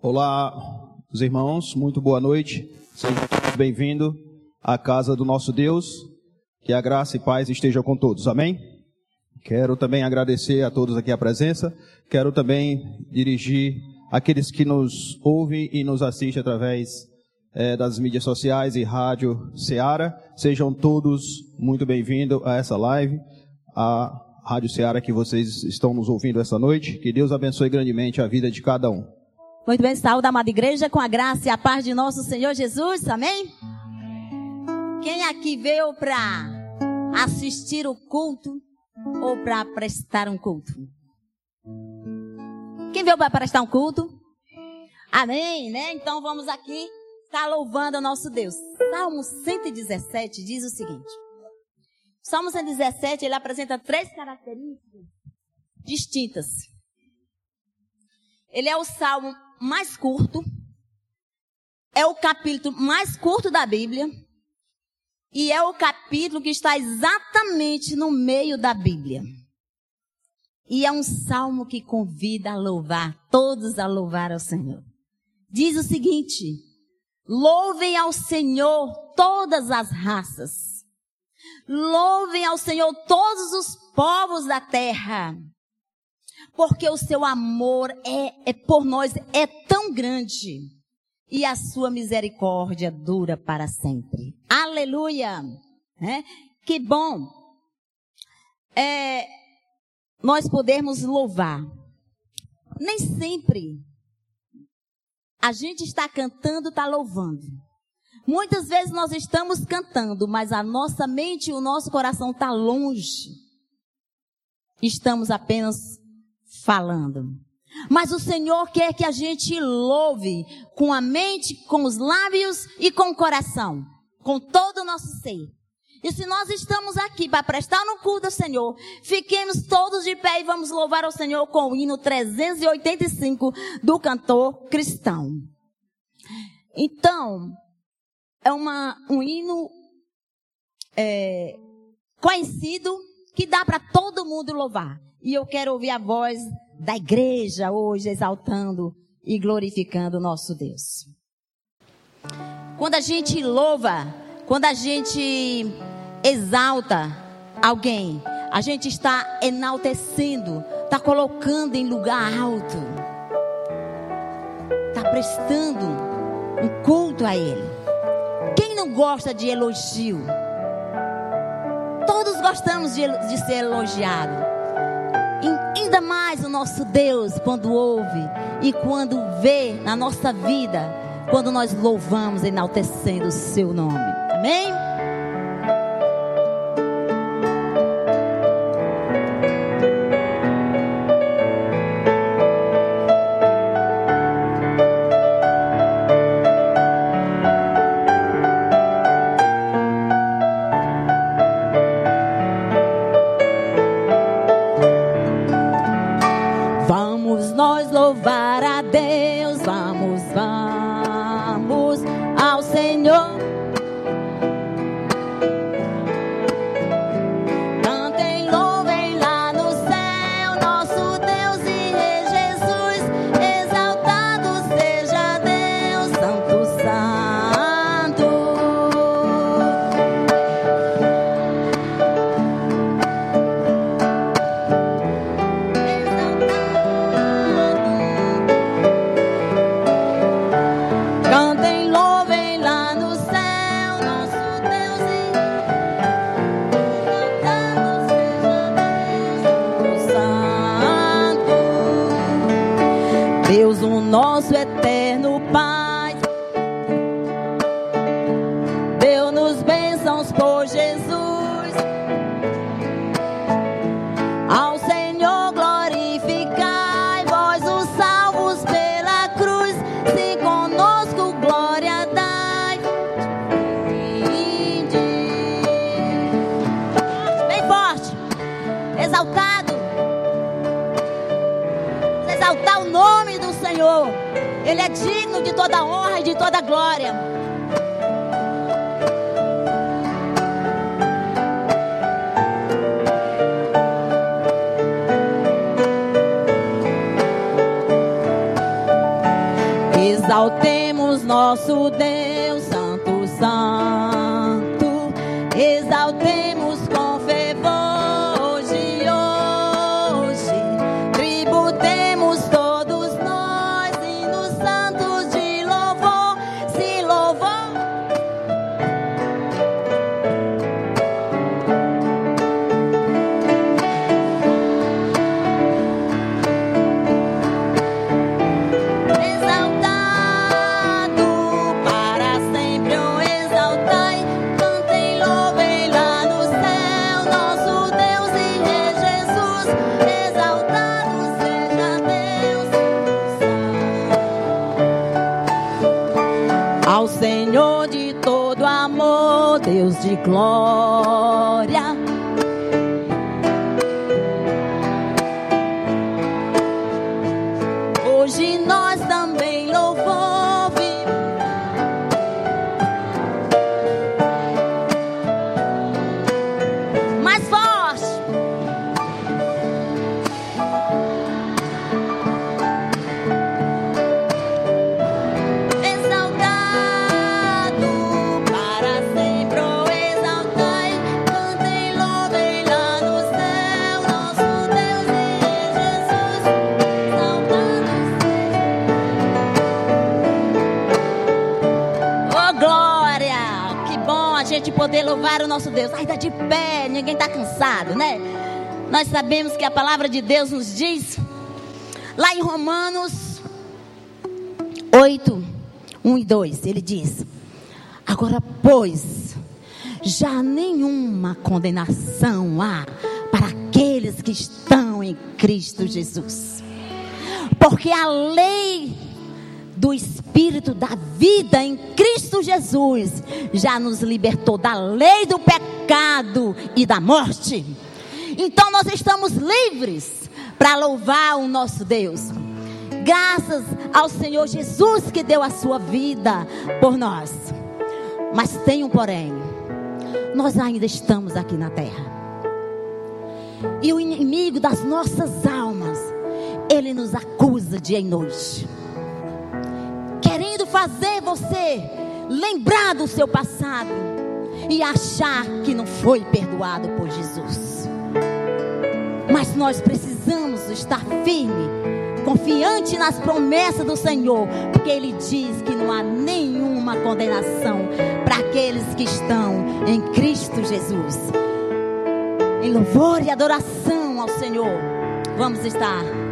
Olá, os irmãos, muito boa noite. Sejam todos bem-vindos à casa do nosso Deus. Que a graça e paz estejam com todos. Amém? Quero também agradecer a todos aqui a presença. Quero também dirigir aqueles que nos ouvem e nos assistem através é, das mídias sociais e rádio Ceará. Sejam todos muito bem-vindos a essa live, a Rádio Ceará que vocês estão nos ouvindo essa noite. Que Deus abençoe grandemente a vida de cada um. Muito bem, saúde, amada igreja, com a graça e a paz de nosso Senhor Jesus, amém? Quem aqui veio para assistir o culto ou para prestar um culto? Quem veio para prestar um culto? Amém, né? Então vamos aqui estar louvando o nosso Deus. Salmo 117 diz o seguinte. Salmo 117, ele apresenta três características distintas. Ele é o salmo mais curto, é o capítulo mais curto da Bíblia e é o capítulo que está exatamente no meio da Bíblia. E é um salmo que convida a louvar, todos a louvar ao Senhor. Diz o seguinte: Louvem ao Senhor todas as raças. Louvem ao Senhor todos os povos da terra porque o seu amor é, é por nós é tão grande e a sua misericórdia dura para sempre. Aleluia! É? Que bom é, nós podermos louvar. Nem sempre a gente está cantando, está louvando. Muitas vezes nós estamos cantando, mas a nossa mente e o nosso coração está longe. Estamos apenas falando. Mas o Senhor quer que a gente louve com a mente, com os lábios e com o coração, com todo o nosso ser. E se nós estamos aqui para prestar no culto ao Senhor, fiquemos todos de pé e vamos louvar ao Senhor com o hino 385 do cantor cristão. Então, é uma, um hino é, conhecido que dá para todo mundo louvar. E eu quero ouvir a voz da igreja hoje exaltando e glorificando o nosso Deus. Quando a gente louva, quando a gente exalta alguém, a gente está enaltecendo, está colocando em lugar alto, está prestando um culto a Ele. Quem não gosta de elogio? Todos gostamos de, de ser elogiado ainda mais o nosso Deus quando ouve e quando vê na nossa vida, quando nós louvamos enaltecendo o seu nome. Amém? Deus de glória. Nosso Deus. Ai, tá de pé, ninguém tá cansado, né? Nós sabemos que a palavra de Deus nos diz lá em Romanos 8, 1 e 2, ele diz: Agora, pois, já nenhuma condenação há para aqueles que estão em Cristo Jesus. Porque a lei do Espírito da vida em Cristo Jesus já nos libertou da lei do pecado e da morte. Então nós estamos livres para louvar o nosso Deus. Graças ao Senhor Jesus que deu a sua vida por nós. Mas tem um porém. Nós ainda estamos aqui na terra. E o inimigo das nossas almas, ele nos acusa dia e noite. Fazer você lembrar do seu passado e achar que não foi perdoado por Jesus. Mas nós precisamos estar firme, confiante nas promessas do Senhor, porque Ele diz que não há nenhuma condenação para aqueles que estão em Cristo Jesus. Em louvor e adoração ao Senhor, vamos estar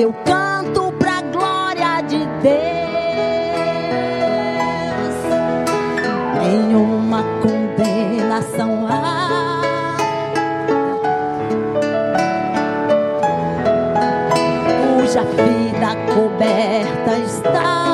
Eu canto pra glória de Deus. Nenhuma condenação há. Cuja vida coberta está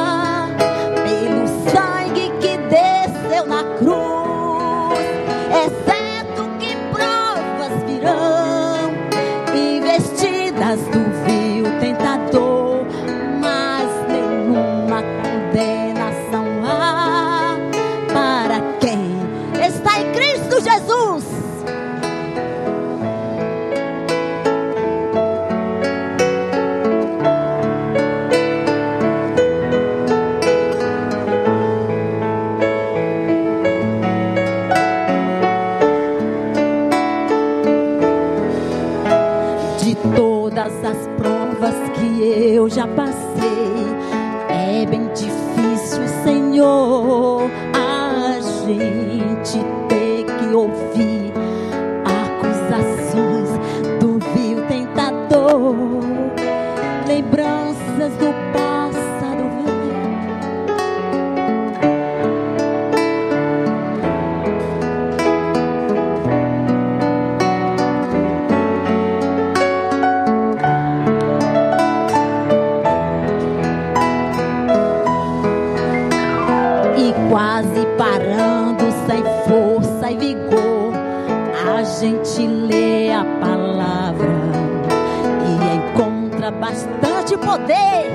poder.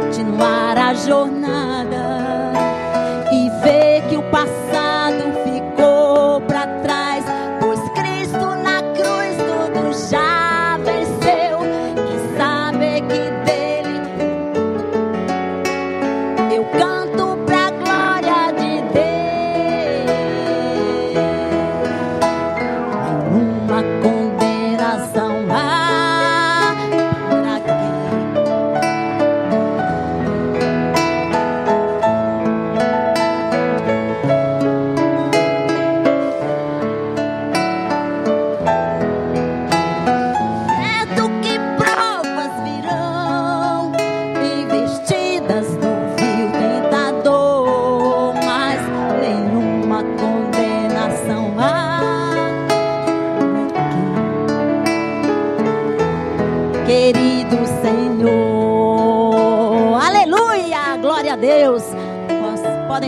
Continuar a jornada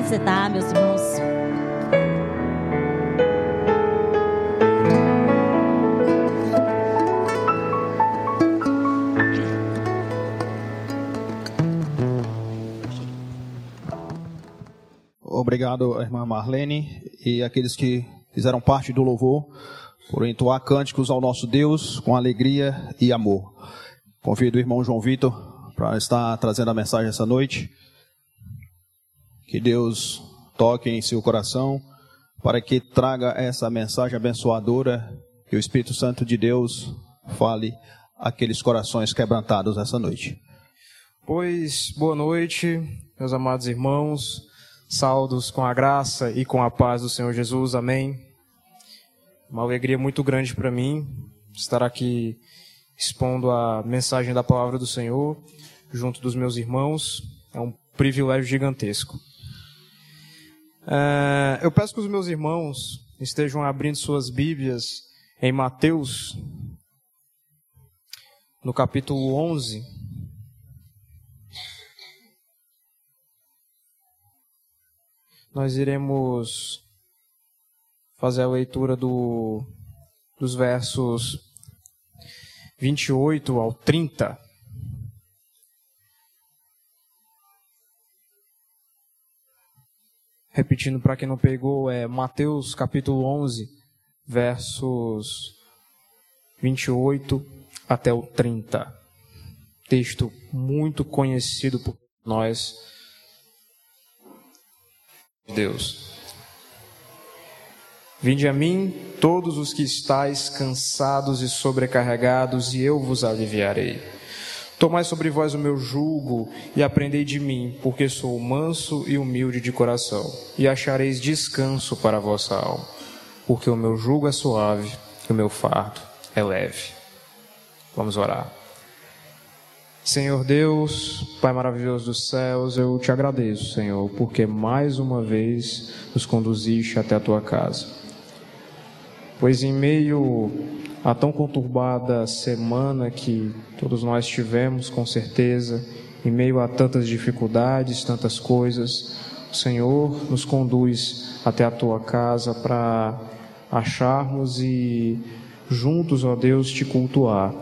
Podem sentar, meus irmãos. Obrigado, irmã Marlene, e aqueles que fizeram parte do louvor, por entoar cânticos ao nosso Deus com alegria e amor. Convido o irmão João Vitor para estar trazendo a mensagem essa noite. Que Deus toque em seu coração, para que traga essa mensagem abençoadora, que o Espírito Santo de Deus fale aqueles corações quebrantados essa noite. Pois, boa noite, meus amados irmãos. Saldos com a graça e com a paz do Senhor Jesus. Amém. Uma alegria muito grande para mim estar aqui expondo a mensagem da palavra do Senhor junto dos meus irmãos. É um privilégio gigantesco. É, eu peço que os meus irmãos estejam abrindo suas Bíblias em Mateus, no capítulo 11. nós iremos fazer a leitura do, dos versos 28 ao 30. Repetindo para quem não pegou, é Mateus capítulo 11, versos 28 até o 30. Texto muito conhecido por nós Deus. Vinde a mim, todos os que estáis cansados e sobrecarregados, e eu vos aliviarei. Tomai sobre vós o meu jugo e aprendei de mim, porque sou manso e humilde de coração, e achareis descanso para a vossa alma, porque o meu jugo é suave e o meu fardo é leve. Vamos orar. Senhor Deus, Pai maravilhoso dos céus, eu te agradeço, Senhor, porque mais uma vez nos conduziste até a tua casa. Pois em meio a tão conturbada semana que todos nós tivemos, com certeza, em meio a tantas dificuldades, tantas coisas, o Senhor nos conduz até a tua casa para acharmos e juntos, ó Deus, te cultuar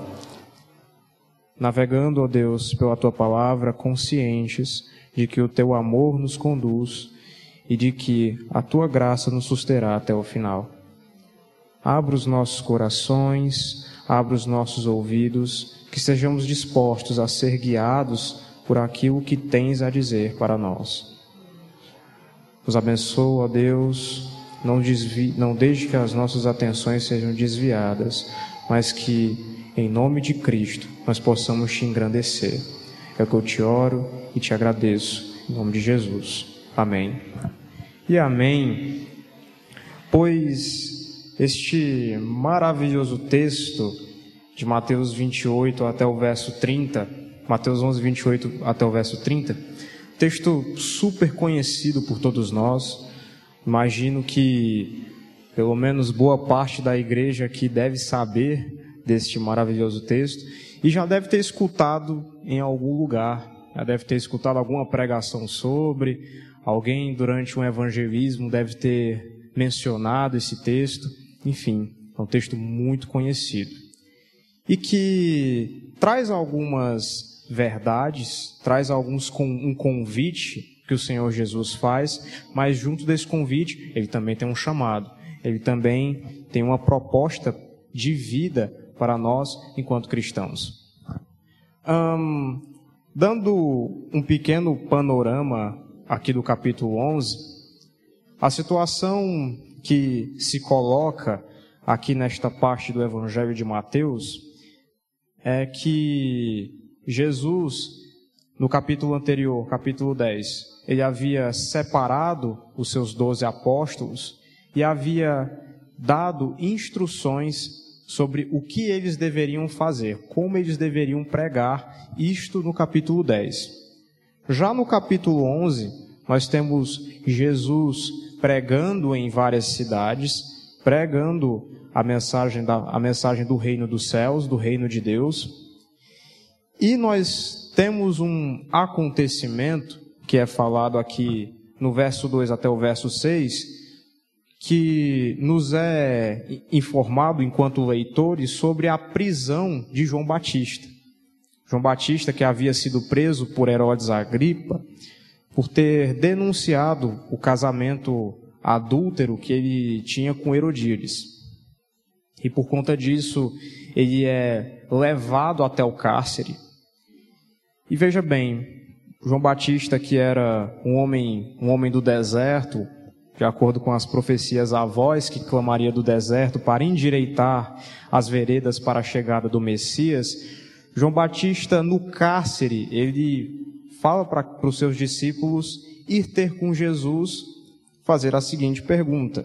navegando, ó Deus, pela tua palavra, conscientes de que o teu amor nos conduz e de que a tua graça nos susterá até o final. Abra os nossos corações, abra os nossos ouvidos, que sejamos dispostos a ser guiados por aquilo que tens a dizer para nós. Nos abençoa, Deus, não, desvie, não deixe que as nossas atenções sejam desviadas, mas que, em nome de Cristo, nós possamos te engrandecer. É o que eu te oro e te agradeço. Em nome de Jesus. Amém. E amém. Pois este maravilhoso texto de Mateus 28 até o verso 30, Mateus 11, 28 até o verso 30, texto super conhecido por todos nós. Imagino que pelo menos boa parte da igreja aqui deve saber deste maravilhoso texto e já deve ter escutado em algum lugar, já deve ter escutado alguma pregação sobre, alguém durante um evangelismo deve ter mencionado esse texto, enfim, é um texto muito conhecido. E que traz algumas verdades, traz alguns um convite que o Senhor Jesus faz, mas junto desse convite, ele também tem um chamado, ele também tem uma proposta de vida para nós enquanto cristãos. Um, dando um pequeno panorama aqui do capítulo 11, a situação que se coloca aqui nesta parte do Evangelho de Mateus é que Jesus, no capítulo anterior, capítulo 10, ele havia separado os seus doze apóstolos e havia dado instruções sobre o que eles deveriam fazer, como eles deveriam pregar, isto no capítulo 10. Já no capítulo 11, nós temos Jesus pregando em várias cidades, pregando a mensagem, da, a mensagem do reino dos céus, do reino de Deus. E nós temos um acontecimento que é falado aqui no verso 2 até o verso 6, que nos é informado enquanto leitores sobre a prisão de João Batista. João Batista, que havia sido preso por Herodes Agripa, por ter denunciado o casamento adúltero que ele tinha com Herodíades. E por conta disso, ele é levado até o cárcere. E veja bem, João Batista, que era um homem, um homem do deserto, de acordo com as profecias, a voz que clamaria do deserto para endireitar as veredas para a chegada do Messias, João Batista, no cárcere, ele fala para os seus discípulos ir ter com Jesus, fazer a seguinte pergunta,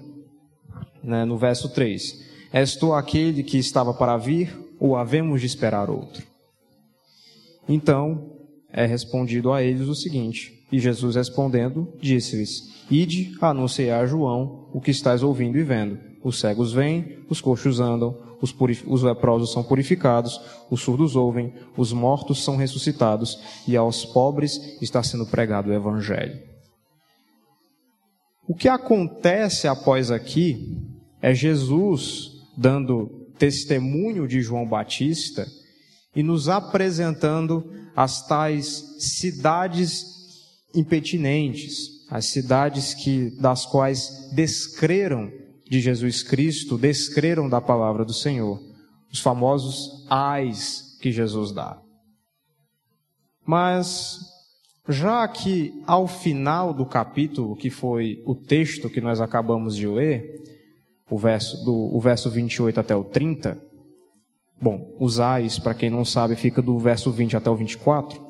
né, no verso 3: És tu aquele que estava para vir, ou havemos de esperar outro? Então, é respondido a eles o seguinte: E Jesus respondendo, disse-lhes: Ide anunciar a João o que estás ouvindo e vendo. Os cegos vêm, os coxos andam, os, os leprosos são purificados, os surdos ouvem, os mortos são ressuscitados, e aos pobres está sendo pregado o Evangelho. O que acontece após aqui é Jesus dando testemunho de João Batista e nos apresentando as tais cidades impetinentes, as cidades que das quais descreram de Jesus Cristo, descreram da palavra do Senhor, os famosos ais que Jesus dá. Mas já que ao final do capítulo, que foi o texto que nós acabamos de ler, o verso do o verso 28 até o 30, bom, os ais, para quem não sabe, fica do verso 20 até o 24.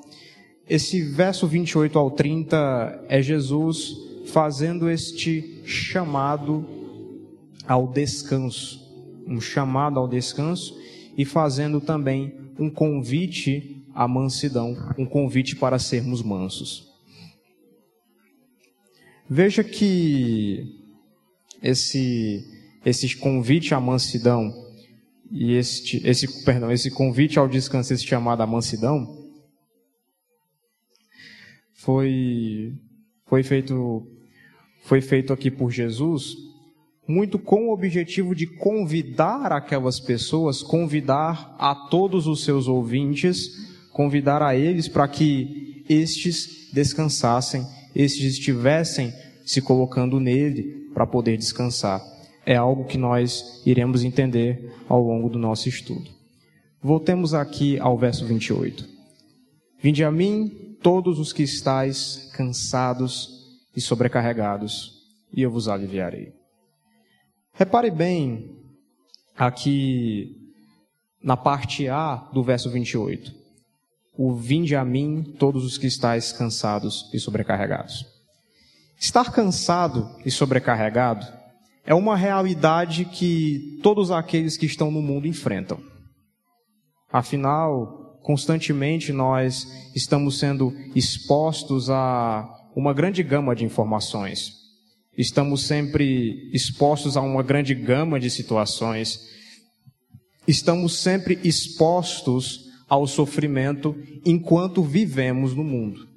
Esse verso 28 ao 30 é Jesus fazendo este chamado ao descanso, um chamado ao descanso e fazendo também um convite à mansidão, um convite para sermos mansos. Veja que esse esse convite à mansidão e este esse perdão, esse convite ao descanso, esse chamado à mansidão, foi, foi, feito, foi feito aqui por Jesus, muito com o objetivo de convidar aquelas pessoas, convidar a todos os seus ouvintes, convidar a eles para que estes descansassem, estes estivessem se colocando nele para poder descansar. É algo que nós iremos entender ao longo do nosso estudo. Voltemos aqui ao verso 28. Vinde a mim, todos os que estáis cansados e sobrecarregados, e eu vos aliviarei. Repare bem aqui na parte A do verso 28. o vinde a mim todos os que estáis cansados e sobrecarregados. Estar cansado e sobrecarregado é uma realidade que todos aqueles que estão no mundo enfrentam. Afinal, constantemente nós estamos sendo expostos a uma grande gama de informações. Estamos sempre expostos a uma grande gama de situações. Estamos sempre expostos ao sofrimento enquanto vivemos no mundo.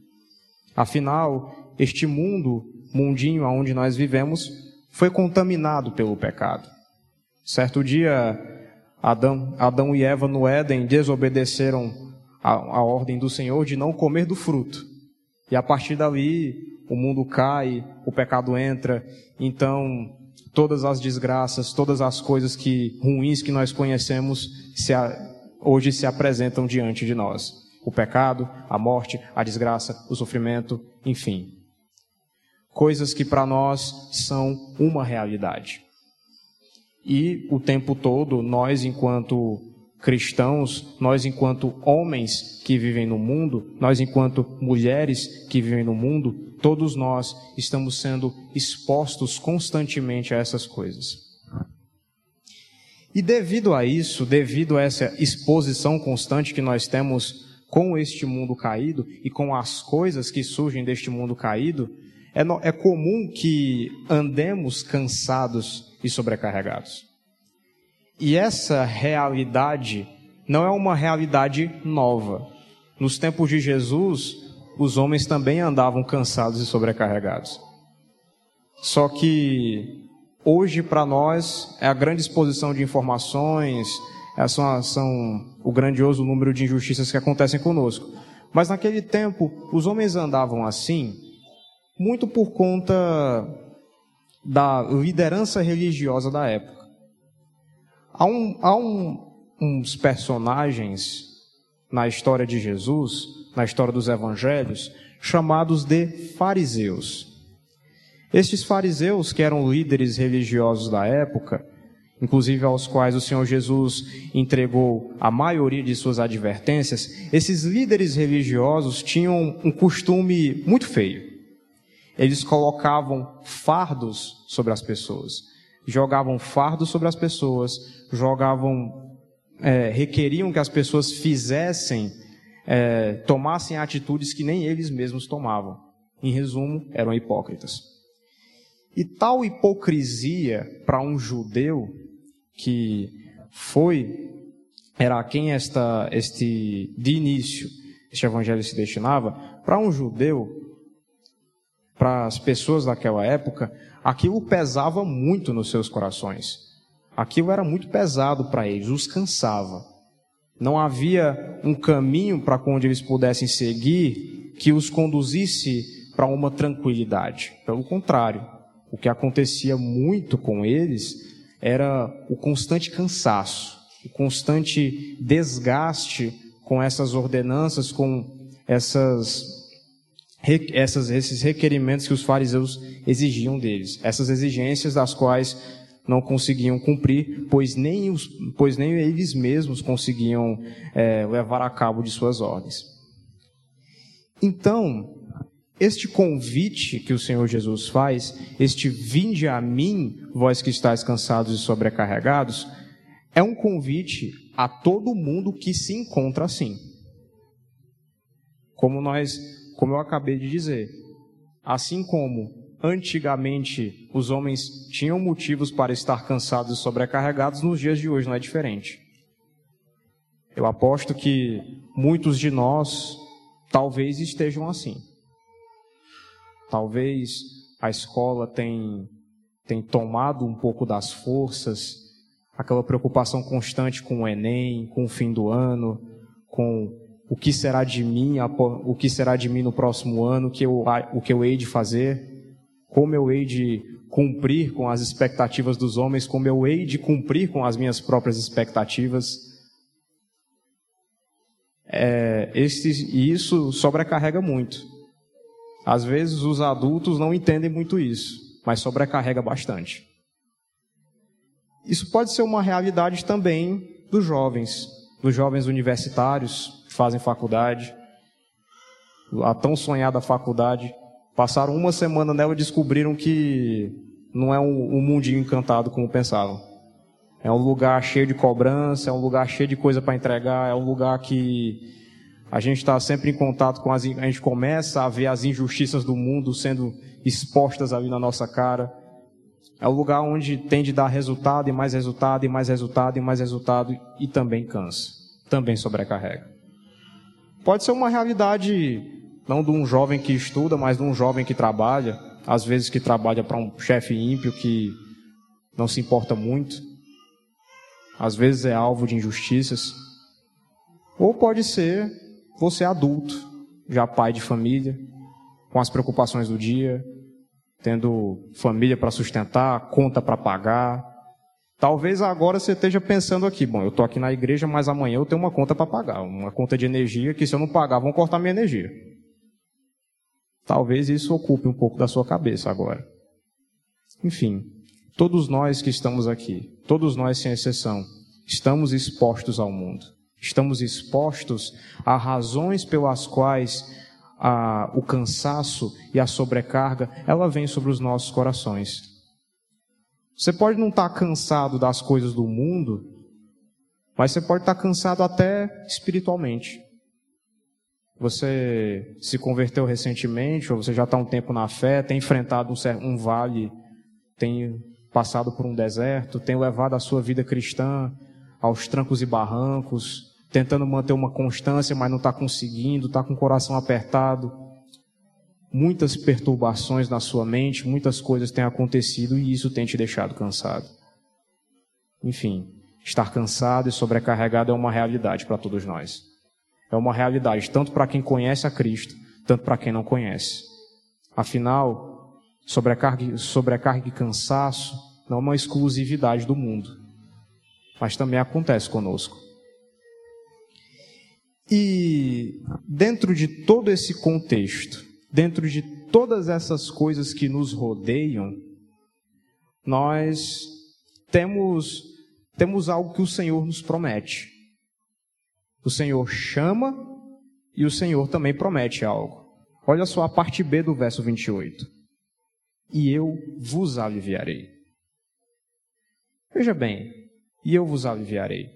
Afinal, este mundo, mundinho onde nós vivemos, foi contaminado pelo pecado. Certo dia, Adão, Adão e Eva no Éden desobedeceram a, a ordem do Senhor de não comer do fruto. E a partir dali, o mundo cai, o pecado entra, então todas as desgraças, todas as coisas que ruins que nós conhecemos se, hoje se apresentam diante de nós. O pecado, a morte, a desgraça, o sofrimento, enfim. Coisas que para nós são uma realidade. E o tempo todo, nós, enquanto cristãos, nós, enquanto homens que vivem no mundo, nós, enquanto mulheres que vivem no mundo, todos nós estamos sendo expostos constantemente a essas coisas. E devido a isso, devido a essa exposição constante que nós temos com este mundo caído e com as coisas que surgem deste mundo caído, é, é comum que andemos cansados e sobrecarregados. E essa realidade não é uma realidade nova. Nos tempos de Jesus, os homens também andavam cansados e sobrecarregados. Só que hoje para nós é a grande exposição de informações, é são, são o grandioso número de injustiças que acontecem conosco. Mas naquele tempo, os homens andavam assim, muito por conta da liderança religiosa da época. Há, um, há um, uns personagens na história de Jesus, na história dos evangelhos, chamados de fariseus. Estes fariseus, que eram líderes religiosos da época, inclusive aos quais o Senhor Jesus entregou a maioria de suas advertências, esses líderes religiosos tinham um costume muito feio. Eles colocavam fardos sobre as pessoas, jogavam fardos sobre as pessoas, jogavam, é, requeriam que as pessoas fizessem, é, tomassem atitudes que nem eles mesmos tomavam. Em resumo, eram hipócritas. E tal hipocrisia para um judeu que foi era a quem esta este de início este evangelho se destinava, para um judeu, para as pessoas daquela época, aquilo pesava muito nos seus corações. Aquilo era muito pesado para eles, os cansava. Não havia um caminho para onde eles pudessem seguir que os conduzisse para uma tranquilidade. Pelo contrário, o que acontecia muito com eles era o constante cansaço, o constante desgaste com essas ordenanças, com essas, essas, esses requerimentos que os fariseus exigiam deles, essas exigências das quais não conseguiam cumprir, pois nem, os, pois nem eles mesmos conseguiam é, levar a cabo de suas ordens. Então, este convite que o Senhor Jesus faz, este vinde a mim, vós que estáis cansados e sobrecarregados, é um convite a todo mundo que se encontra assim. Como nós, como eu acabei de dizer, assim como antigamente os homens tinham motivos para estar cansados e sobrecarregados, nos dias de hoje não é diferente. Eu aposto que muitos de nós talvez estejam assim. Talvez a escola tenha, tenha tomado um pouco das forças, aquela preocupação constante com o Enem, com o fim do ano, com o que será de mim, o que será de mim no próximo ano, o que eu, o que eu hei de fazer, como eu hei de cumprir com as expectativas dos homens, como eu hei de cumprir com as minhas próprias expectativas. É, este, e isso sobrecarrega muito. Às vezes os adultos não entendem muito isso, mas sobrecarrega bastante. Isso pode ser uma realidade também dos jovens, dos jovens universitários, que fazem faculdade, a tão sonhada faculdade, passaram uma semana nela e descobriram que não é um, um mundinho encantado como pensavam. É um lugar cheio de cobrança, é um lugar cheio de coisa para entregar, é um lugar que a gente está sempre em contato com as. A gente começa a ver as injustiças do mundo sendo expostas ali na nossa cara. É um lugar onde tem de dar resultado e mais resultado e mais resultado e mais resultado e também cansa, também sobrecarrega. Pode ser uma realidade não de um jovem que estuda, mas de um jovem que trabalha, às vezes que trabalha para um chefe ímpio que não se importa muito, às vezes é alvo de injustiças. Ou pode ser você adulto, já pai de família, com as preocupações do dia, tendo família para sustentar, conta para pagar. Talvez agora você esteja pensando aqui, bom, eu estou aqui na igreja, mas amanhã eu tenho uma conta para pagar, uma conta de energia que se eu não pagar vão cortar minha energia. Talvez isso ocupe um pouco da sua cabeça agora. Enfim, todos nós que estamos aqui, todos nós sem exceção, estamos expostos ao mundo. Estamos expostos a razões pelas quais a, o cansaço e a sobrecarga, ela vem sobre os nossos corações. Você pode não estar cansado das coisas do mundo, mas você pode estar cansado até espiritualmente. Você se converteu recentemente, ou você já está um tempo na fé, tem enfrentado um, um vale, tem passado por um deserto, tem levado a sua vida cristã aos trancos e barrancos, tentando manter uma constância, mas não está conseguindo, está com o coração apertado. Muitas perturbações na sua mente, muitas coisas têm acontecido e isso tem te deixado cansado. Enfim, estar cansado e sobrecarregado é uma realidade para todos nós. É uma realidade tanto para quem conhece a Cristo, tanto para quem não conhece. Afinal, sobrecarga, sobrecarga e cansaço não é uma exclusividade do mundo, mas também acontece conosco. E dentro de todo esse contexto, dentro de todas essas coisas que nos rodeiam, nós temos temos algo que o Senhor nos promete. O Senhor chama e o Senhor também promete algo. Olha só a parte B do verso 28. E eu vos aliviarei. Veja bem, e eu vos aliviarei.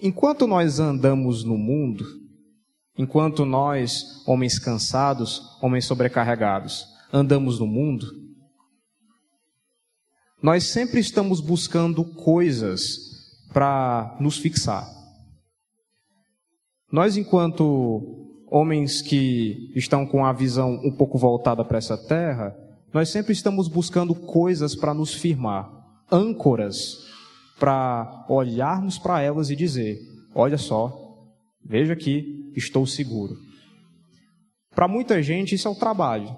Enquanto nós andamos no mundo, enquanto nós, homens cansados, homens sobrecarregados, andamos no mundo, nós sempre estamos buscando coisas para nos fixar. Nós, enquanto homens que estão com a visão um pouco voltada para essa terra, nós sempre estamos buscando coisas para nos firmar, âncoras para olharmos para elas e dizer: olha só, veja aqui, estou seguro. Para muita gente, isso é o trabalho.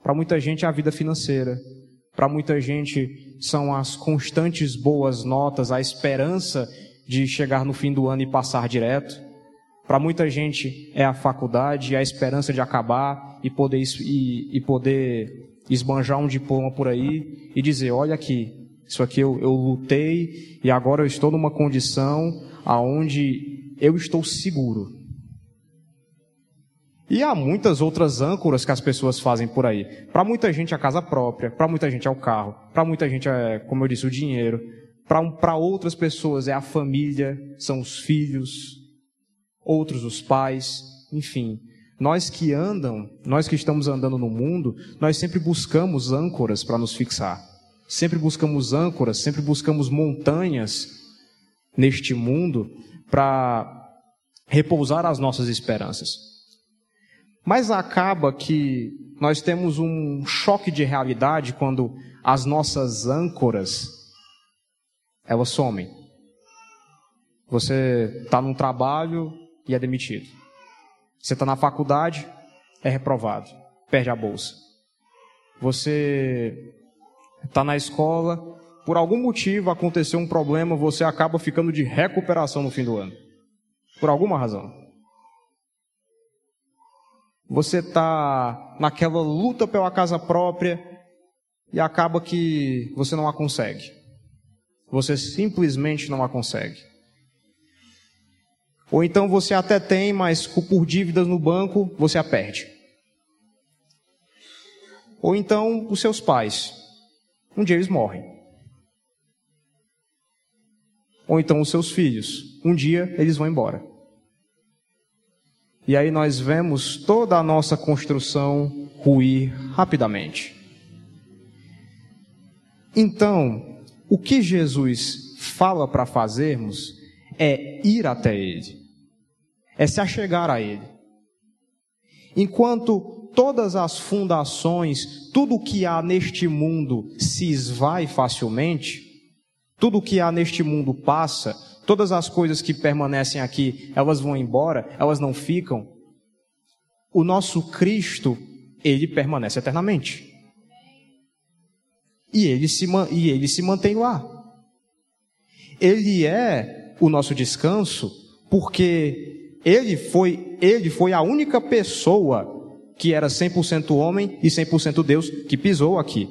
Para muita gente, é a vida financeira. Para muita gente, são as constantes boas notas, a esperança de chegar no fim do ano e passar direto. Para muita gente é a faculdade, é a esperança de acabar e poder, e, e poder esbanjar um diploma por aí e dizer: olha aqui, isso aqui eu, eu lutei e agora eu estou numa condição aonde eu estou seguro. E há muitas outras âncoras que as pessoas fazem por aí. Para muita gente é a casa própria, para muita gente é o carro, para muita gente é, como eu disse, o dinheiro. Para outras pessoas é a família, são os filhos, outros os pais, enfim. Nós que andam, nós que estamos andando no mundo, nós sempre buscamos âncoras para nos fixar. Sempre buscamos âncoras, sempre buscamos montanhas neste mundo para repousar as nossas esperanças. Mas acaba que nós temos um choque de realidade quando as nossas âncoras elas somem. Você está num trabalho, e é demitido. Você está na faculdade, é reprovado, perde a bolsa. Você está na escola, por algum motivo aconteceu um problema, você acaba ficando de recuperação no fim do ano. Por alguma razão. Você está naquela luta pela casa própria e acaba que você não a consegue. Você simplesmente não a consegue. Ou então você até tem, mas por dívidas no banco você a perde. Ou então os seus pais. Um dia eles morrem. Ou então os seus filhos. Um dia eles vão embora. E aí nós vemos toda a nossa construção ruir rapidamente. Então, o que Jesus fala para fazermos é ir até Ele, é se achegar a Ele. Enquanto todas as fundações, tudo o que há neste mundo se esvai facilmente, tudo o que há neste mundo passa, todas as coisas que permanecem aqui, elas vão embora, elas não ficam. O nosso Cristo, ele permanece eternamente. E ele se, e ele se mantém lá. Ele é o nosso descanso porque ele foi, ele foi a única pessoa que era 100% homem e 100% Deus que pisou aqui.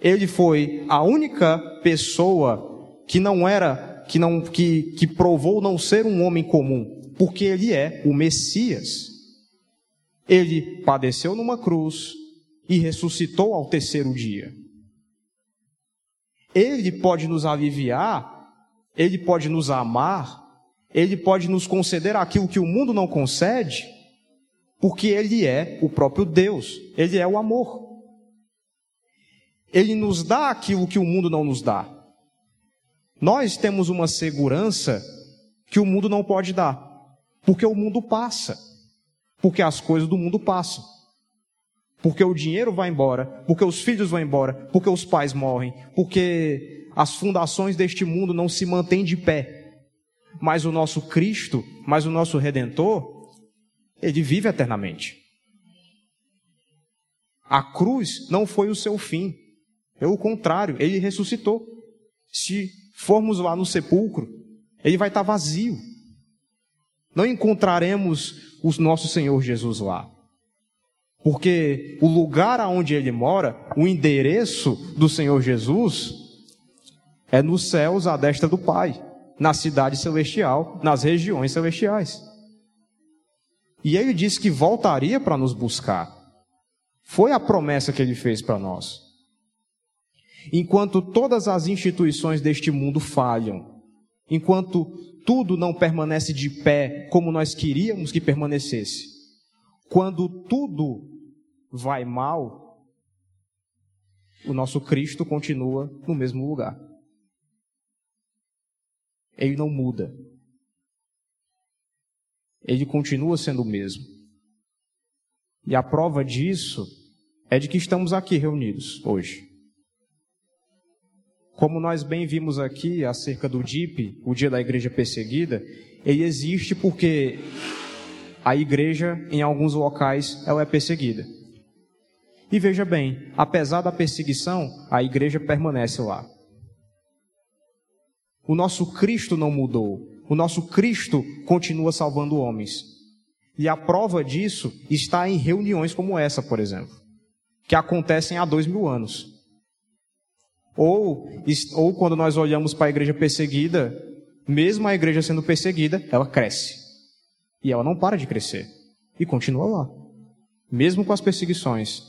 Ele foi a única pessoa que não era, que não, que, que provou não ser um homem comum, porque ele é o Messias. Ele padeceu numa cruz e ressuscitou ao terceiro dia. Ele pode nos aliviar, ele pode nos amar, ele pode nos conceder aquilo que o mundo não concede, porque ele é o próprio Deus, ele é o amor. Ele nos dá aquilo que o mundo não nos dá. Nós temos uma segurança que o mundo não pode dar, porque o mundo passa, porque as coisas do mundo passam porque o dinheiro vai embora, porque os filhos vão embora, porque os pais morrem, porque as fundações deste mundo não se mantêm de pé. Mas o nosso Cristo, mas o nosso Redentor, ele vive eternamente. A cruz não foi o seu fim. Pelo contrário, ele ressuscitou. Se formos lá no sepulcro, ele vai estar vazio. Não encontraremos o nosso Senhor Jesus lá. Porque o lugar aonde ele mora, o endereço do Senhor Jesus, é nos céus à destra do Pai, na cidade celestial, nas regiões celestiais. E ele disse que voltaria para nos buscar. Foi a promessa que ele fez para nós. Enquanto todas as instituições deste mundo falham, enquanto tudo não permanece de pé como nós queríamos que permanecesse, quando tudo vai mal, o nosso Cristo continua no mesmo lugar. Ele não muda. Ele continua sendo o mesmo. E a prova disso é de que estamos aqui reunidos hoje. Como nós bem vimos aqui acerca do DIP, o dia da igreja perseguida, ele existe porque a igreja, em alguns locais, ela é perseguida. E veja bem, apesar da perseguição, a igreja permanece lá. O nosso Cristo não mudou. O nosso Cristo continua salvando homens. E a prova disso está em reuniões como essa, por exemplo, que acontecem há dois mil anos. Ou, ou quando nós olhamos para a igreja perseguida, mesmo a igreja sendo perseguida, ela cresce. E ela não para de crescer. E continua lá. Mesmo com as perseguições,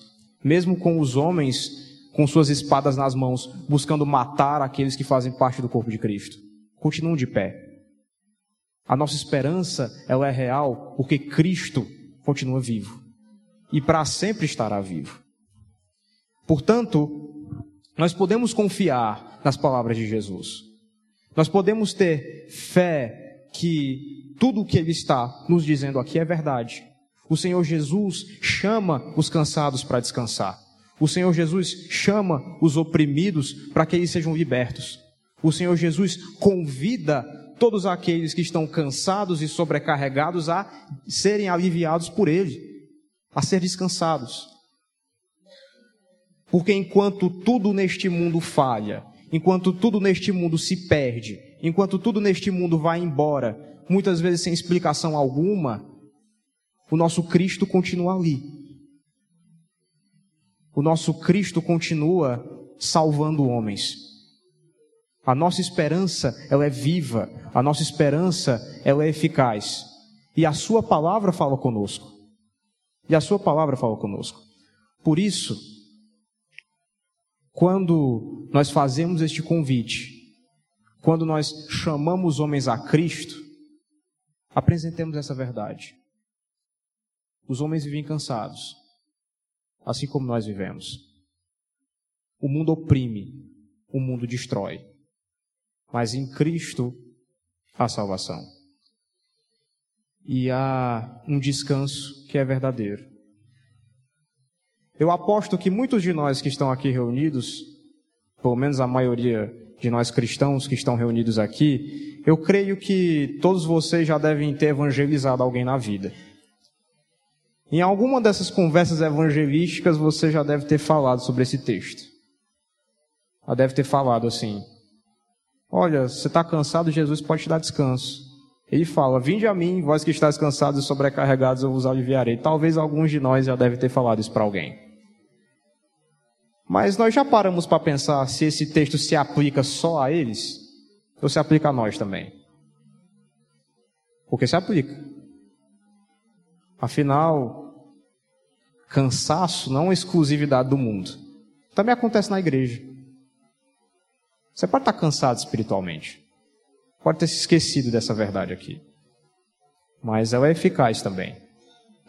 mesmo com os homens com suas espadas nas mãos, buscando matar aqueles que fazem parte do corpo de Cristo. Continuam de pé. A nossa esperança, ela é real porque Cristo continua vivo e para sempre estará vivo. Portanto, nós podemos confiar nas palavras de Jesus. Nós podemos ter fé que tudo o que ele está nos dizendo aqui é verdade o Senhor Jesus chama os cansados para descansar. O Senhor Jesus chama os oprimidos para que eles sejam libertos. O Senhor Jesus convida todos aqueles que estão cansados e sobrecarregados a serem aliviados por Ele, a ser descansados. Porque enquanto tudo neste mundo falha, enquanto tudo neste mundo se perde, enquanto tudo neste mundo vai embora, muitas vezes sem explicação alguma, o nosso Cristo continua ali. O nosso Cristo continua salvando homens. A nossa esperança, ela é viva, a nossa esperança, ela é eficaz. E a sua palavra fala conosco. E a sua palavra fala conosco. Por isso, quando nós fazemos este convite, quando nós chamamos homens a Cristo, apresentemos essa verdade. Os homens vivem cansados, assim como nós vivemos. O mundo oprime, o mundo destrói mas em Cristo há salvação. E há um descanso que é verdadeiro. Eu aposto que muitos de nós que estão aqui reunidos, pelo menos a maioria de nós cristãos que estão reunidos aqui, eu creio que todos vocês já devem ter evangelizado alguém na vida. Em alguma dessas conversas evangelísticas você já deve ter falado sobre esse texto. Já deve ter falado assim: Olha, você está cansado, Jesus pode te dar descanso. Ele fala: Vinde a mim, vós que estáis cansados e sobrecarregados, eu vos aliviarei. Talvez alguns de nós já devem ter falado isso para alguém. Mas nós já paramos para pensar se esse texto se aplica só a eles ou se aplica a nós também. Porque se aplica. Afinal, cansaço não é exclusividade do mundo. Também acontece na igreja. Você pode estar cansado espiritualmente. Pode ter se esquecido dessa verdade aqui. Mas ela é eficaz também.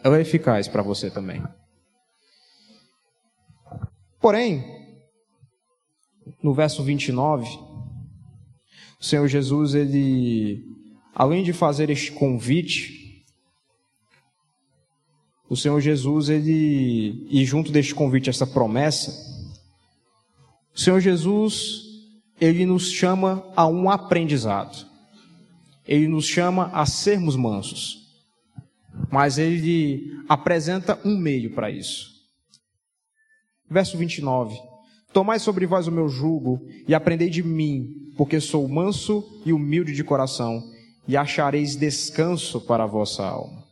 Ela é eficaz para você também. Porém, no verso 29, o Senhor Jesus, ele, além de fazer este convite, o Senhor Jesus, ele, e junto deste convite, essa promessa, o Senhor Jesus ele nos chama a um aprendizado. Ele nos chama a sermos mansos. Mas ele apresenta um meio para isso. Verso 29. Tomai sobre vós o meu jugo e aprendei de mim, porque sou manso e humilde de coração, e achareis descanso para a vossa alma.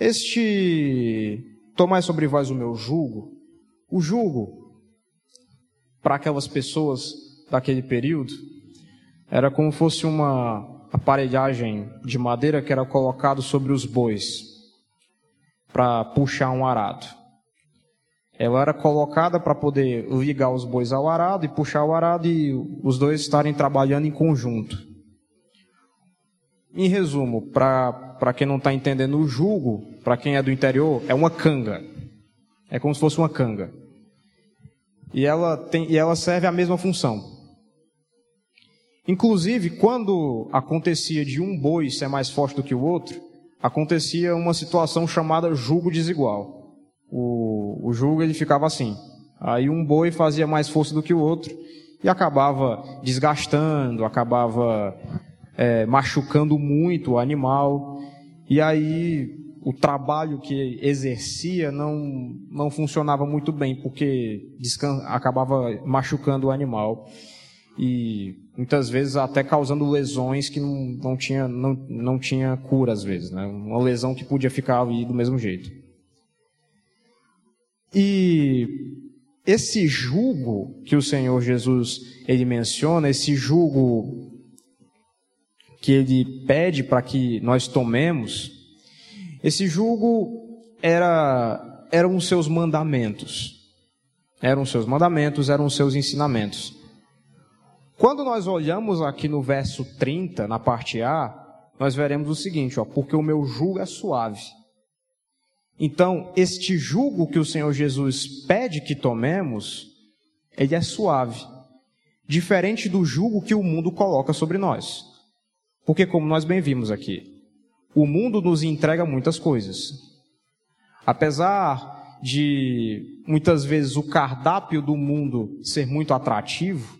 Este tomai sobre vós o meu jugo, o jugo para aquelas pessoas daquele período era como fosse uma aparelhagem de madeira que era colocado sobre os bois para puxar um arado. Ela era colocada para poder ligar os bois ao arado e puxar o arado e os dois estarem trabalhando em conjunto. Em resumo, para quem não está entendendo o jugo, para quem é do interior, é uma canga. É como se fosse uma canga e ela, tem, e ela serve a mesma função. Inclusive, quando acontecia de um boi ser mais forte do que o outro, acontecia uma situação chamada jugo desigual. O, o jugo ele ficava assim. Aí um boi fazia mais força do que o outro e acabava desgastando, acabava é, machucando muito o animal. E aí o trabalho que exercia não, não funcionava muito bem, porque acabava machucando o animal. E muitas vezes até causando lesões que não, não, tinha, não, não tinha cura, às vezes. Né? Uma lesão que podia ficar ali do mesmo jeito. E esse jugo que o Senhor Jesus ele menciona, esse jugo que ele pede para que nós tomemos, esse jugo era, eram os seus mandamentos. Eram os seus mandamentos, eram os seus ensinamentos. Quando nós olhamos aqui no verso 30, na parte A, nós veremos o seguinte, ó, porque o meu jugo é suave. Então, este jugo que o Senhor Jesus pede que tomemos, ele é suave, diferente do jugo que o mundo coloca sobre nós. Porque como nós bem vimos aqui, o mundo nos entrega muitas coisas. Apesar de muitas vezes o cardápio do mundo ser muito atrativo,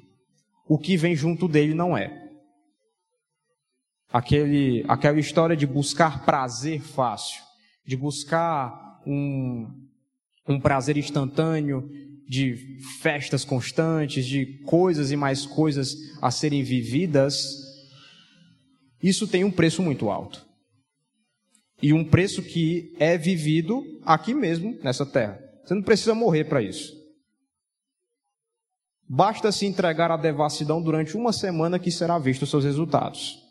o que vem junto dele não é. Aquele, aquela história de buscar prazer fácil, de buscar um, um prazer instantâneo, de festas constantes, de coisas e mais coisas a serem vividas, isso tem um preço muito alto e um preço que é vivido aqui mesmo, nessa terra. Você não precisa morrer para isso. Basta se entregar à devassidão durante uma semana que será visto os seus resultados.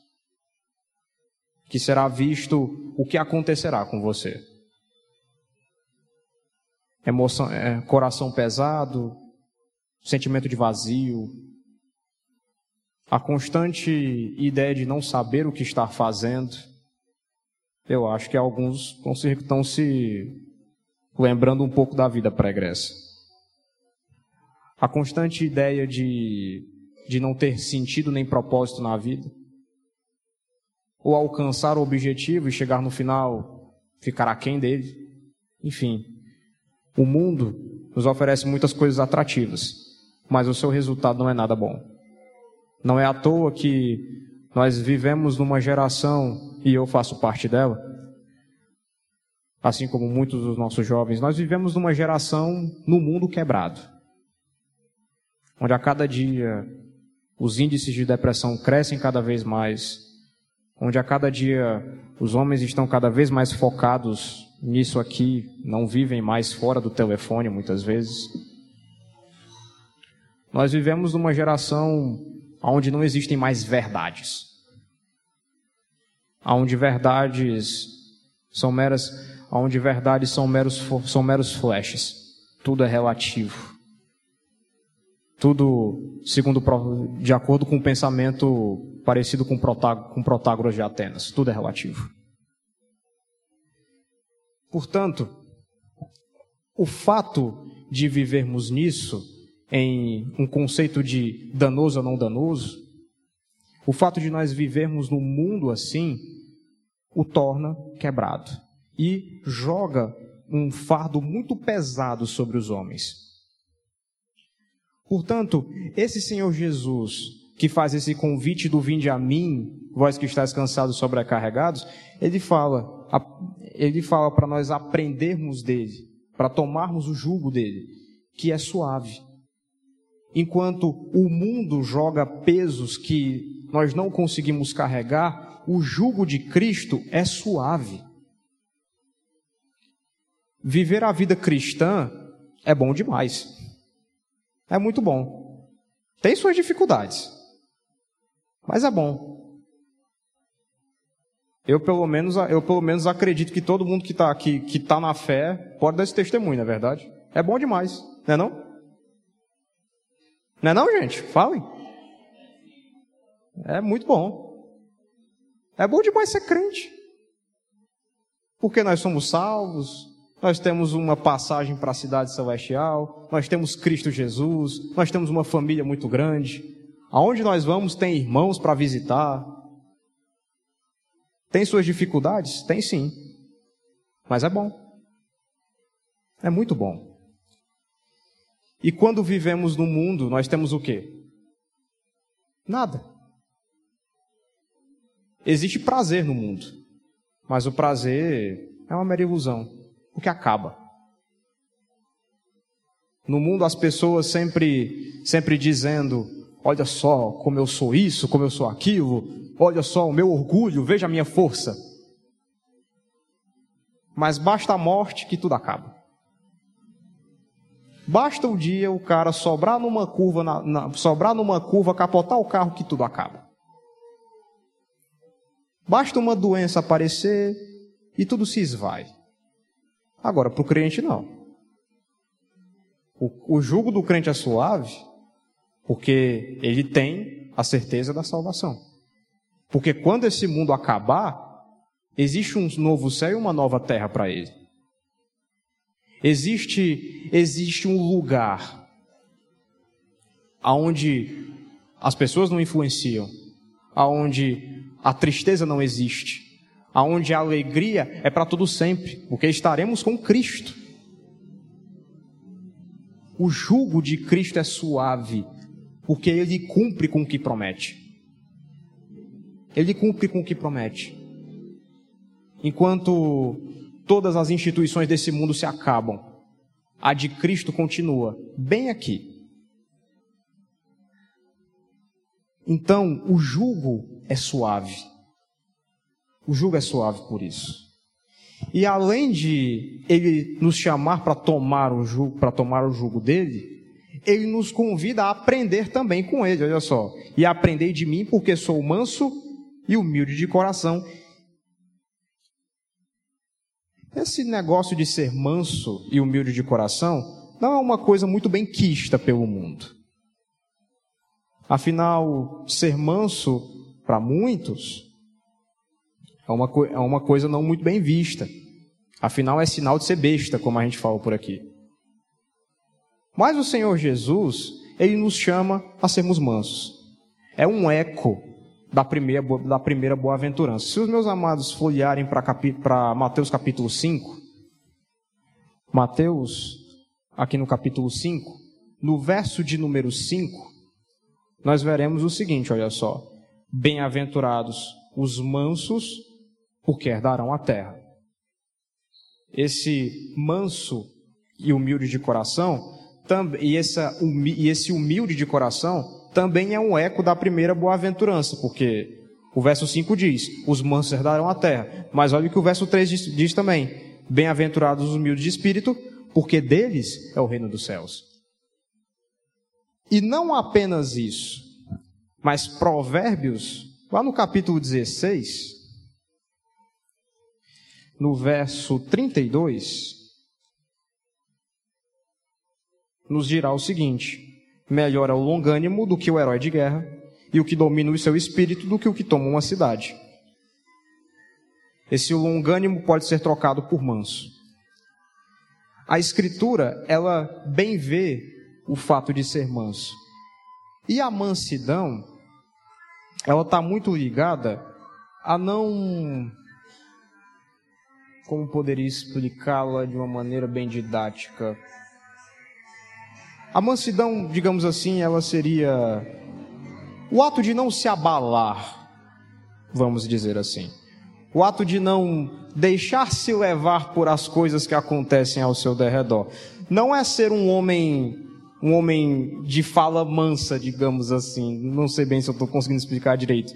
Que será visto o que acontecerá com você. Emoção, é, coração pesado, sentimento de vazio, a constante ideia de não saber o que estar fazendo. Eu acho que alguns estão se lembrando um pouco da vida pregressa. A constante ideia de, de não ter sentido nem propósito na vida. Ou alcançar o objetivo e chegar no final, ficar aquém dele. Enfim, o mundo nos oferece muitas coisas atrativas, mas o seu resultado não é nada bom. Não é à toa que nós vivemos numa geração, e eu faço parte dela, assim como muitos dos nossos jovens, nós vivemos numa geração no mundo quebrado, onde a cada dia os índices de depressão crescem cada vez mais, onde a cada dia os homens estão cada vez mais focados nisso aqui, não vivem mais fora do telefone muitas vezes. Nós vivemos numa geração onde não existem mais verdades. Onde verdades são meras onde verdades são meros, são meros flashes. Tudo é relativo. Tudo, segundo, de acordo com o pensamento parecido com, com Protágoras de Atenas. Tudo é relativo. Portanto, o fato de vivermos nisso, em um conceito de danoso ou não danoso, o fato de nós vivermos num mundo assim, o torna quebrado e joga um fardo muito pesado sobre os homens. Portanto, esse Senhor Jesus, que faz esse convite do vinde a mim, vós que estáis cansados sobrecarregados, ele fala, ele fala para nós aprendermos dele, para tomarmos o jugo dele, que é suave. Enquanto o mundo joga pesos que nós não conseguimos carregar, o jugo de Cristo é suave. Viver a vida cristã é bom demais. É muito bom. Tem suas dificuldades, mas é bom. Eu pelo menos, eu pelo menos acredito que todo mundo que está aqui, que está na fé, pode dar esse testemunho, não é verdade? É bom demais, não é não? Não é não, gente? Falem. É muito bom. É bom demais ser crente. Porque nós somos salvos, nós temos uma passagem para a cidade celestial, nós temos Cristo Jesus, nós temos uma família muito grande. Aonde nós vamos tem irmãos para visitar. Tem suas dificuldades? Tem sim. Mas é bom. É muito bom. E quando vivemos no mundo, nós temos o quê? Nada. Existe prazer no mundo, mas o prazer é uma mera ilusão porque acaba. No mundo as pessoas sempre sempre dizendo: "Olha só como eu sou isso, como eu sou aquilo, olha só o meu orgulho, veja a minha força". Mas basta a morte que tudo acaba. Basta o dia o cara sobrar numa curva, na, na, sobrar numa curva, capotar o carro que tudo acaba. Basta uma doença aparecer e tudo se esvai. Agora, para o crente, não. O, o jugo do crente é suave, porque ele tem a certeza da salvação. Porque quando esse mundo acabar, existe um novo céu e uma nova terra para ele. Existe, existe um lugar aonde as pessoas não influenciam, aonde a tristeza não existe, aonde a alegria é para todo sempre, porque estaremos com Cristo. O jugo de Cristo é suave, porque ele cumpre com o que promete. Ele cumpre com o que promete. Enquanto todas as instituições desse mundo se acabam, a de Cristo continua bem aqui. Então, o jugo é suave. O jugo é suave por isso. E além de ele nos chamar para tomar o jugo, para tomar o jugo dele, ele nos convida a aprender também com ele, olha só. E aprender de mim, porque sou manso e humilde de coração. Esse negócio de ser manso e humilde de coração não é uma coisa muito bem quista pelo mundo. Afinal, ser manso, para muitos, é uma, é uma coisa não muito bem vista. Afinal, é sinal de ser besta, como a gente fala por aqui. Mas o Senhor Jesus, ele nos chama a sermos mansos. É um eco da primeira, da primeira boa-aventurança. Se os meus amados folhearem para Mateus capítulo 5, Mateus, aqui no capítulo 5, no verso de número 5, nós veremos o seguinte, olha só. Bem-aventurados os mansos, porque herdarão a terra. Esse manso e humilde de coração, e esse humilde de coração, também é um eco da primeira boa-aventurança, porque o verso 5 diz: os mansos herdarão a terra. Mas olha o que o verso 3 diz, diz também: bem-aventurados os humildes de espírito, porque deles é o reino dos céus. E não apenas isso, mas Provérbios, lá no capítulo 16, no verso 32, nos dirá o seguinte: melhor é o longânimo do que o herói de guerra, e o que domina o seu espírito do que o que toma uma cidade. Esse longânimo pode ser trocado por manso. A escritura, ela bem vê o fato de ser manso. E a mansidão, ela está muito ligada a não como poderia explicá-la de uma maneira bem didática? A mansidão, digamos assim, ela seria o ato de não se abalar, vamos dizer assim. O ato de não deixar-se levar por as coisas que acontecem ao seu derredor. Não é ser um homem um homem de fala mansa, digamos assim. Não sei bem se eu estou conseguindo explicar direito.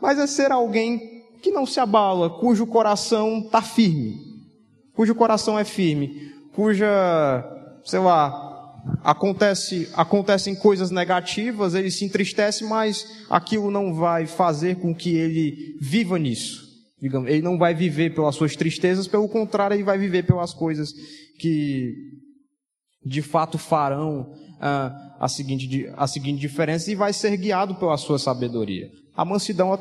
Mas é ser alguém que não se abala, cujo coração está firme, cujo coração é firme, cuja, sei lá, acontece, acontecem coisas negativas, ele se entristece, mas aquilo não vai fazer com que ele viva nisso. Digamos, ele não vai viver pelas suas tristezas, pelo contrário, ele vai viver pelas coisas que de fato farão ah, a, seguinte, a seguinte diferença e vai ser guiado pela sua sabedoria. A mansidão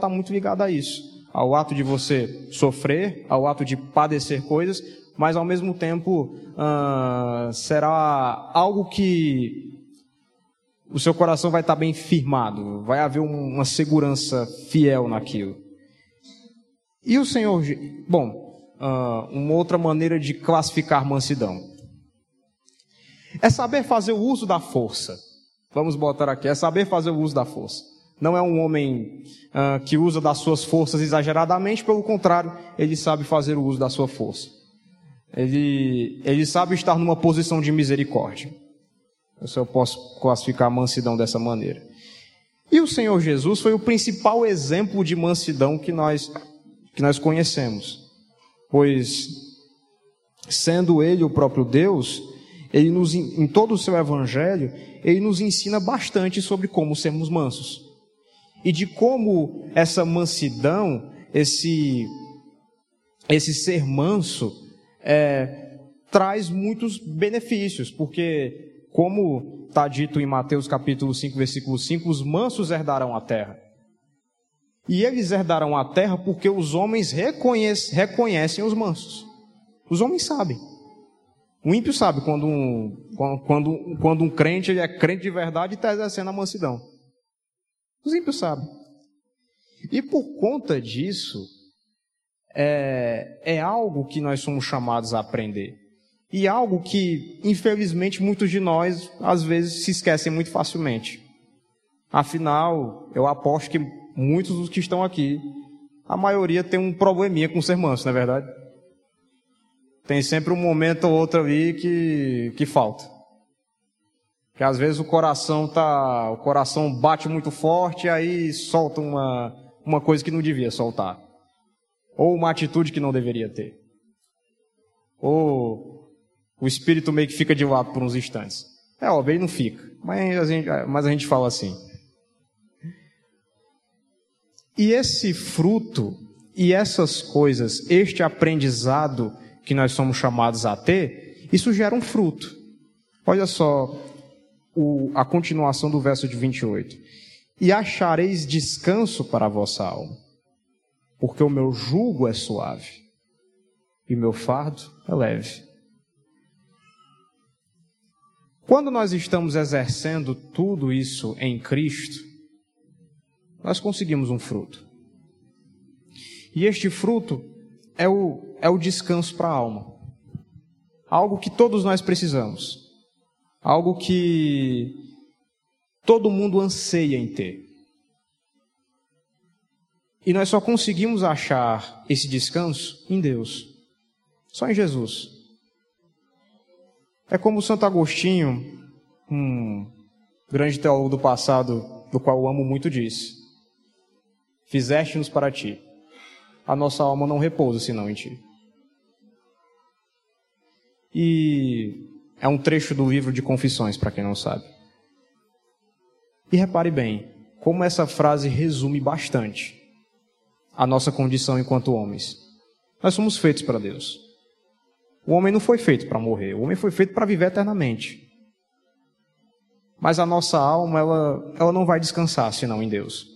mas ao mesmo tempo uh, será algo que o seu coração vai estar bem firmado, vai haver uma segurança fiel naquilo. E o Senhor, bom, uh, uma outra maneira de classificar mansidão é saber fazer o uso da força. Vamos botar aqui, é saber fazer o uso da força não é um homem uh, que usa das suas forças exageradamente, pelo contrário, ele sabe fazer o uso da sua força. Ele, ele sabe estar numa posição de misericórdia. Eu posso classificar a mansidão dessa maneira. E o Senhor Jesus foi o principal exemplo de mansidão que nós, que nós conhecemos. Pois, sendo Ele o próprio Deus, Ele nos, em todo o seu evangelho, Ele nos ensina bastante sobre como sermos mansos e de como essa mansidão, esse, esse ser manso, é, traz muitos benefícios, porque, como está dito em Mateus capítulo 5, versículo 5, os mansos herdarão a terra. E eles herdarão a terra porque os homens reconhecem, reconhecem os mansos. Os homens sabem. O ímpio sabe quando um, quando, quando um crente ele é crente de verdade e está exercendo a mansidão. Os ímpios sabem. E por conta disso, é, é algo que nós somos chamados a aprender. E algo que, infelizmente, muitos de nós, às vezes, se esquecem muito facilmente. Afinal, eu aposto que muitos dos que estão aqui, a maioria tem um probleminha com ser manso, não é verdade? Tem sempre um momento ou outro ali que, que falta. Que às vezes o coração tá, o coração bate muito forte e aí solta uma, uma coisa que não devia soltar. Ou uma atitude que não deveria ter. Ou o espírito meio que fica de lado por uns instantes. É óbvio, ele não fica. Mas a gente, mas a gente fala assim. E esse fruto e essas coisas, este aprendizado que nós somos chamados a ter, isso gera um fruto. Olha só o, a continuação do verso de 28. E achareis descanso para a vossa alma, porque o meu jugo é suave e o meu fardo é leve. Quando nós estamos exercendo tudo isso em Cristo, nós conseguimos um fruto. E este fruto é o, é o descanso para a alma. Algo que todos nós precisamos. Algo que todo mundo anseia em ter. E nós só conseguimos achar esse descanso em Deus. Só em Jesus. É como Santo Agostinho, um grande teólogo do passado, do qual eu amo muito, disse: Fizeste-nos para ti a nossa alma não repousa senão em ti. E é um trecho do livro de Confissões, para quem não sabe. E repare bem, como essa frase resume bastante a nossa condição enquanto homens. Nós somos feitos para Deus. O homem não foi feito para morrer, o homem foi feito para viver eternamente. Mas a nossa alma, ela, ela não vai descansar senão em Deus.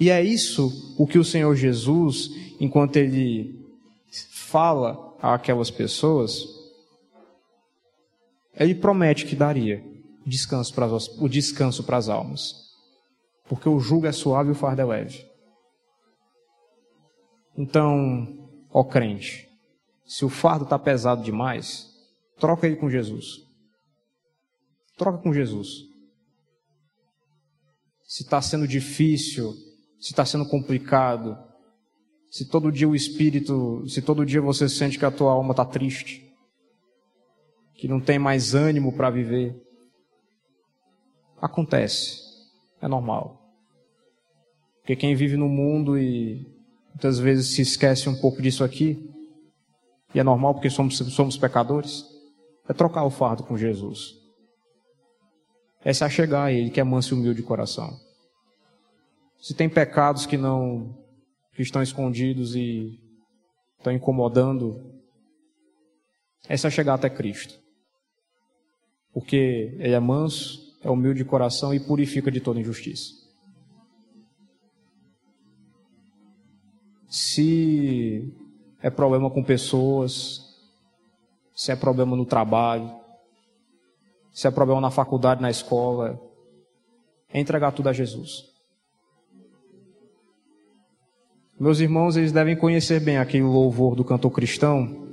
E é isso o que o Senhor Jesus, enquanto ele fala àquelas pessoas, ele promete que daria descanso para as, o descanso para as almas. Porque o jugo é suave e o fardo é leve. Então, ó crente, se o fardo está pesado demais, troca ele com Jesus. Troca com Jesus. Se está sendo difícil, se está sendo complicado, se todo dia o espírito, se todo dia você sente que a tua alma está triste, que não tem mais ânimo para viver, acontece, é normal. Porque quem vive no mundo e muitas vezes se esquece um pouco disso aqui, e é normal porque somos, somos pecadores, é trocar o fardo com Jesus. É se achegar a Ele, que é manso e humilde de coração se tem pecados que não que estão escondidos e estão incomodando, é só chegar até Cristo. Porque ele é manso, é humilde de coração e purifica de toda injustiça. Se é problema com pessoas, se é problema no trabalho, se é problema na faculdade, na escola, é entregar tudo a Jesus. Meus irmãos, eles devem conhecer bem aquele louvor do cantor cristão,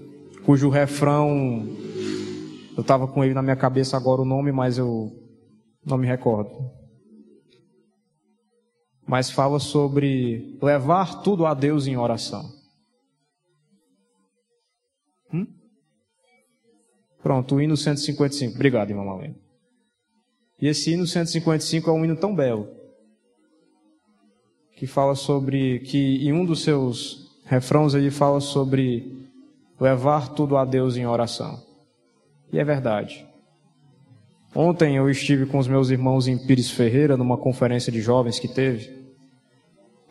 cujo refrão eu estava com ele na minha cabeça agora o nome, mas eu não me recordo. Mas fala sobre levar tudo a Deus em oração. Hum? Pronto, o hino 155. Obrigado, irmão Malena. E esse hino 155 é um hino tão belo que fala sobre que em um dos seus refrãos ele fala sobre levar tudo a Deus em oração. E é verdade. Ontem eu estive com os meus irmãos em Pires Ferreira numa conferência de jovens que teve.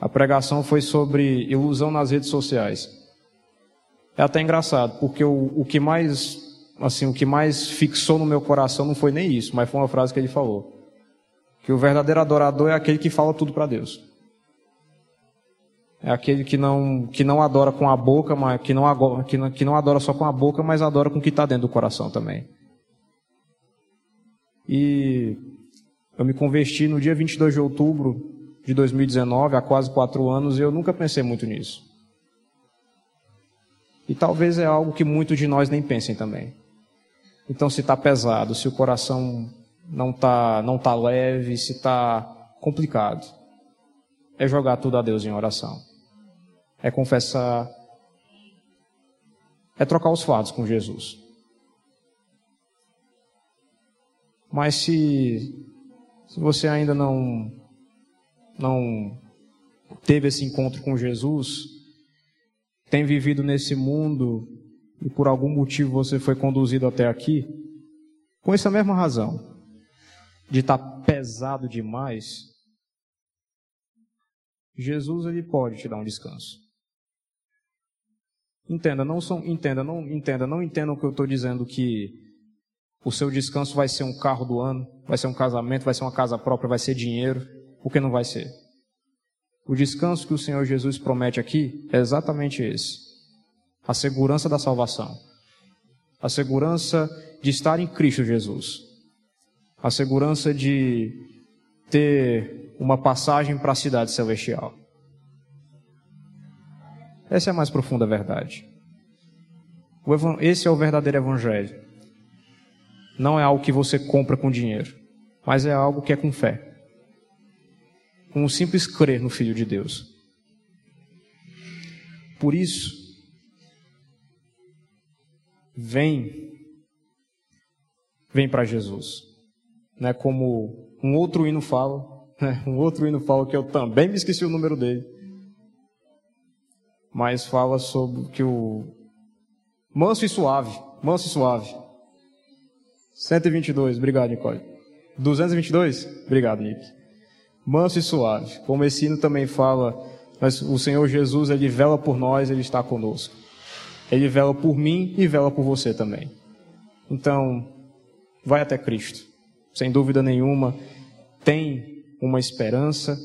A pregação foi sobre ilusão nas redes sociais. É até engraçado, porque o, o que mais assim, o que mais fixou no meu coração não foi nem isso, mas foi uma frase que ele falou. Que o verdadeiro adorador é aquele que fala tudo para Deus. É aquele que não, que não adora com a boca, mas que não, que não, que não adora só com a boca, mas adora com o que está dentro do coração também. E eu me converti no dia 22 de outubro de 2019, há quase quatro anos, e eu nunca pensei muito nisso. E talvez é algo que muitos de nós nem pensem também. Então, se está pesado, se o coração não está não tá leve, se está complicado, é jogar tudo a Deus em oração é confessar, é trocar os fardos com Jesus. Mas se, se você ainda não, não teve esse encontro com Jesus, tem vivido nesse mundo e por algum motivo você foi conduzido até aqui, Com essa mesma razão de estar tá pesado demais, Jesus ele pode te dar um descanso. Entenda, não são, entenda, não entenda, não entenda o que eu estou dizendo que o seu descanso vai ser um carro do ano, vai ser um casamento, vai ser uma casa própria, vai ser dinheiro, porque não vai ser. O descanso que o Senhor Jesus promete aqui é exatamente esse: a segurança da salvação, a segurança de estar em Cristo Jesus, a segurança de ter uma passagem para a cidade celestial. Essa é a mais profunda verdade. Esse é o verdadeiro evangelho. Não é algo que você compra com dinheiro, mas é algo que é com fé. Com um simples crer no Filho de Deus. Por isso, vem, vem para Jesus. Né, como um outro hino fala, né, um outro hino fala que eu também me esqueci o número dele, mas fala sobre que o manso e suave, manso e suave. 122, obrigado, Nicole. 222? Obrigado, Nick. Manso e suave. Como esse hino também fala, mas o Senhor Jesus, ele vela por nós, ele está conosco. Ele vela por mim e vela por você também. Então, vai até Cristo. Sem dúvida nenhuma, tem uma esperança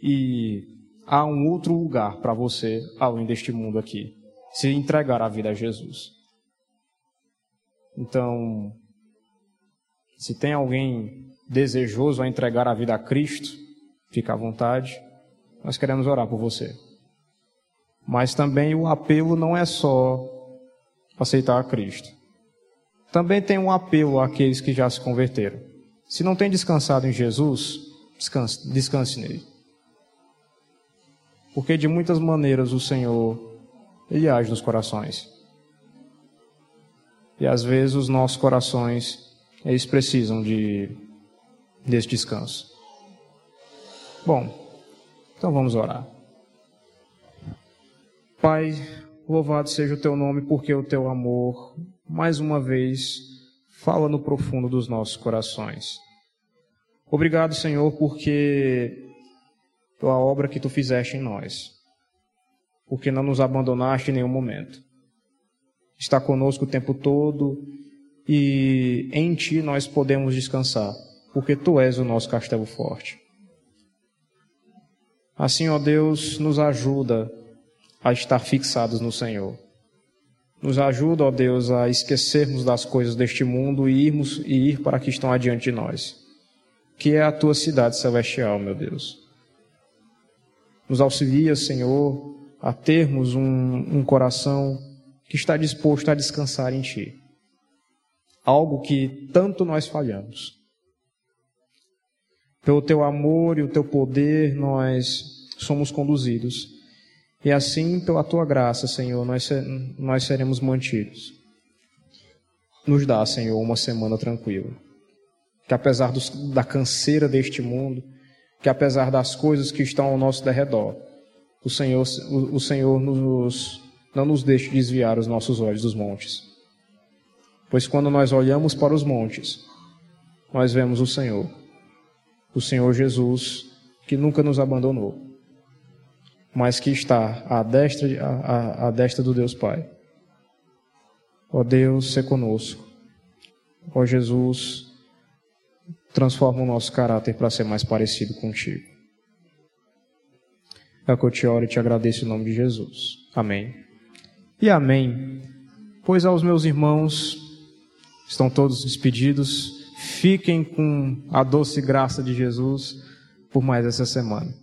e há um outro lugar para você além deste mundo aqui. Se entregar a vida a Jesus. Então, se tem alguém desejoso a entregar a vida a Cristo, fica à vontade. Nós queremos orar por você. Mas também o apelo não é só aceitar a Cristo. Também tem um apelo àqueles que já se converteram. Se não tem descansado em Jesus, descanse, descanse nele. Porque de muitas maneiras o Senhor, Ele age nos corações. E às vezes os nossos corações eles precisam de desse descanso. Bom, então vamos orar. Pai, louvado seja o teu nome, porque o teu amor, mais uma vez, fala no profundo dos nossos corações. Obrigado, Senhor, porque pela obra que tu fizeste em nós, porque não nos abandonaste em nenhum momento. Está conosco o tempo todo e em Ti nós podemos descansar, porque Tu és o nosso castelo forte. Assim, ó Deus, nos ajuda a estar fixados no Senhor. Nos ajuda, ó Deus, a esquecermos das coisas deste mundo e irmos e ir para que estão adiante de nós, que é a tua cidade celestial, meu Deus. Nos auxilia, Senhor, a termos um, um coração que está disposto a descansar em Ti algo que tanto nós falhamos. Pelo teu amor e o teu poder, nós somos conduzidos. E assim, pela tua graça, Senhor, nós, nós seremos mantidos. Nos dá, Senhor, uma semana tranquila. Que apesar dos, da canseira deste mundo, que apesar das coisas que estão ao nosso derredor, o Senhor, o, o Senhor nos, não nos deixe desviar os nossos olhos dos montes Pois quando nós olhamos para os montes, nós vemos o Senhor, o Senhor Jesus, que nunca nos abandonou, mas que está à destra, à, à destra do Deus Pai. Ó Deus, se conosco. Ó Jesus, transforma o nosso caráter para ser mais parecido contigo. É que eu te oro e te agradeço em nome de Jesus. Amém. E amém. Pois aos meus irmãos Estão todos despedidos. Fiquem com a doce graça de Jesus por mais essa semana.